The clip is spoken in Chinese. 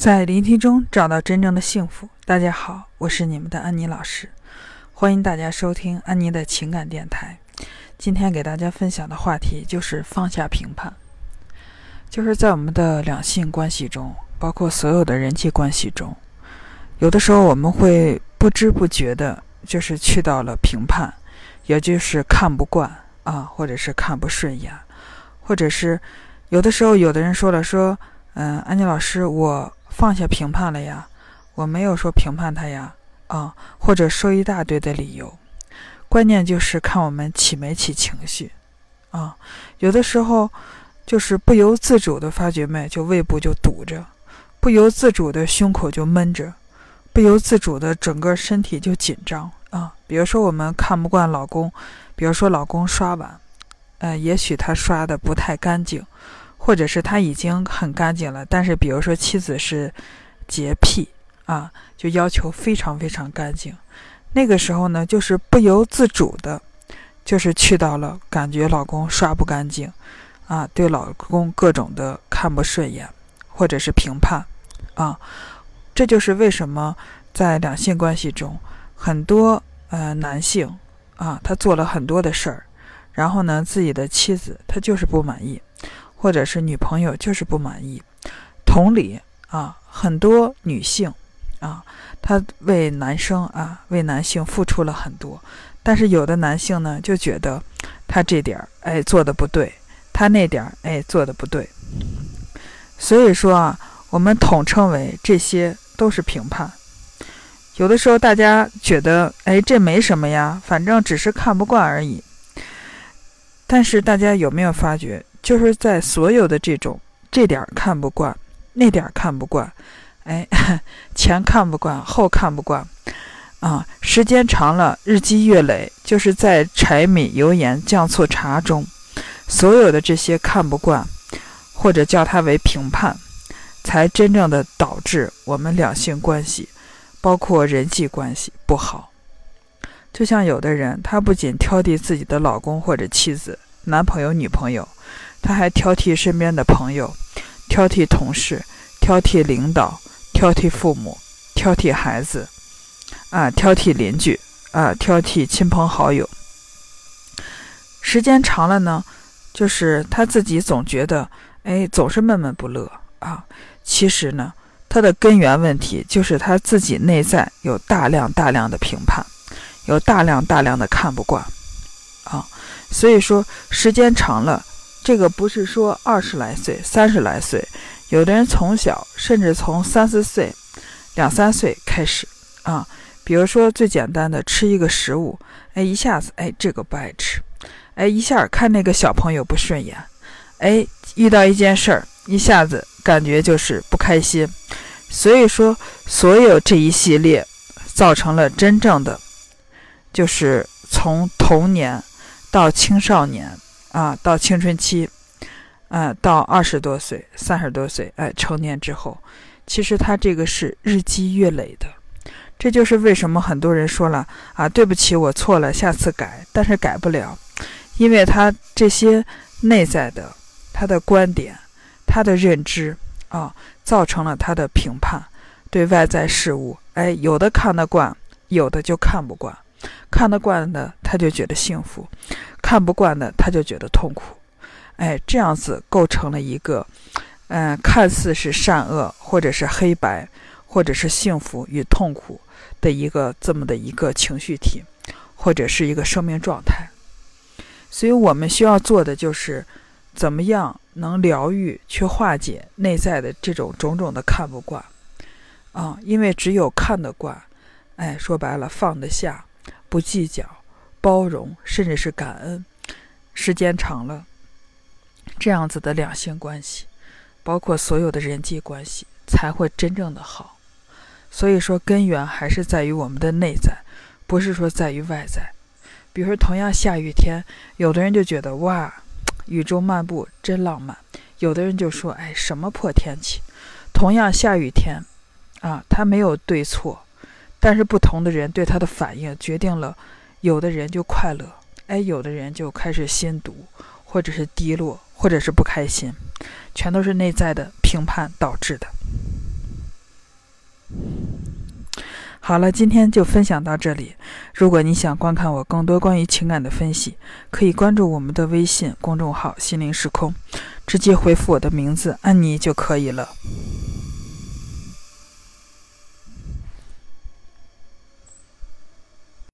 在聆听中找到真正的幸福。大家好，我是你们的安妮老师，欢迎大家收听安妮的情感电台。今天给大家分享的话题就是放下评判，就是在我们的两性关系中，包括所有的人际关系中，有的时候我们会不知不觉的，就是去到了评判，也就是看不惯啊，或者是看不顺眼，或者是有的时候有的人说了说，嗯，安妮老师我。放下评判了呀，我没有说评判他呀，啊，或者说一大堆的理由，关键就是看我们起没起情绪，啊，有的时候就是不由自主的发觉脉就胃部就堵着，不由自主的胸口就闷着，不由自主的整个身体就紧张啊。比如说我们看不惯老公，比如说老公刷碗，呃，也许他刷的不太干净。或者是他已经很干净了，但是比如说妻子是洁癖啊，就要求非常非常干净。那个时候呢，就是不由自主的，就是去到了感觉老公刷不干净啊，对老公各种的看不顺眼，或者是评判啊。这就是为什么在两性关系中，很多呃男性啊，他做了很多的事儿，然后呢，自己的妻子他就是不满意。或者是女朋友就是不满意，同理啊，很多女性啊，她为男生啊，为男性付出了很多，但是有的男性呢，就觉得他这点儿哎做的不对，他那点儿哎做的不对，所以说啊，我们统称为这些都是评判。有的时候大家觉得哎这没什么呀，反正只是看不惯而已，但是大家有没有发觉？就是在所有的这种这点看不惯，那点看不惯，哎，前看不惯，后看不惯，啊，时间长了，日积月累，就是在柴米油盐酱醋茶中，所有的这些看不惯，或者叫它为评判，才真正的导致我们两性关系，包括人际关系不好。就像有的人，他不仅挑剔自己的老公或者妻子、男朋友、女朋友。他还挑剔身边的朋友，挑剔同事，挑剔领导，挑剔父母，挑剔孩子，啊，挑剔邻居，啊，挑剔亲朋好友。时间长了呢，就是他自己总觉得，哎，总是闷闷不乐啊。其实呢，他的根源问题就是他自己内在有大量大量的评判，有大量大量的看不惯，啊，所以说时间长了。这个不是说二十来岁、三十来岁，有的人从小甚至从三四岁、两三岁开始啊。比如说最简单的吃一个食物，哎，一下子哎这个不爱吃，哎一下看那个小朋友不顺眼，哎遇到一件事儿，一下子感觉就是不开心。所以说，所有这一系列造成了真正的，就是从童年到青少年。啊，到青春期，啊，到二十多岁、三十多岁，哎，成年之后，其实他这个是日积月累的。这就是为什么很多人说了啊，对不起，我错了，下次改，但是改不了，因为他这些内在的他的观点、他的认知啊，造成了他的评判，对外在事物，哎，有的看得惯，有的就看不惯，看得惯的他就觉得幸福。看不惯的，他就觉得痛苦，哎，这样子构成了一个，嗯，看似是善恶，或者是黑白，或者是幸福与痛苦的一个这么的一个情绪体，或者是一个生命状态。所以我们需要做的就是，怎么样能疗愈，去化解内在的这种种种的看不惯，啊，因为只有看得惯，哎，说白了，放得下，不计较。包容，甚至是感恩，时间长了，这样子的两性关系，包括所有的人际关系，才会真正的好。所以说，根源还是在于我们的内在，不是说在于外在。比如说，同样下雨天，有的人就觉得哇，雨中漫步真浪漫；有的人就说，哎，什么破天气。同样下雨天，啊，它没有对错，但是不同的人对他的反应决定了。有的人就快乐，哎，有的人就开始心毒，或者是低落，或者是不开心，全都是内在的评判导致的。好了，今天就分享到这里。如果你想观看我更多关于情感的分析，可以关注我们的微信公众号“心灵时空”，直接回复我的名字“安妮”就可以了。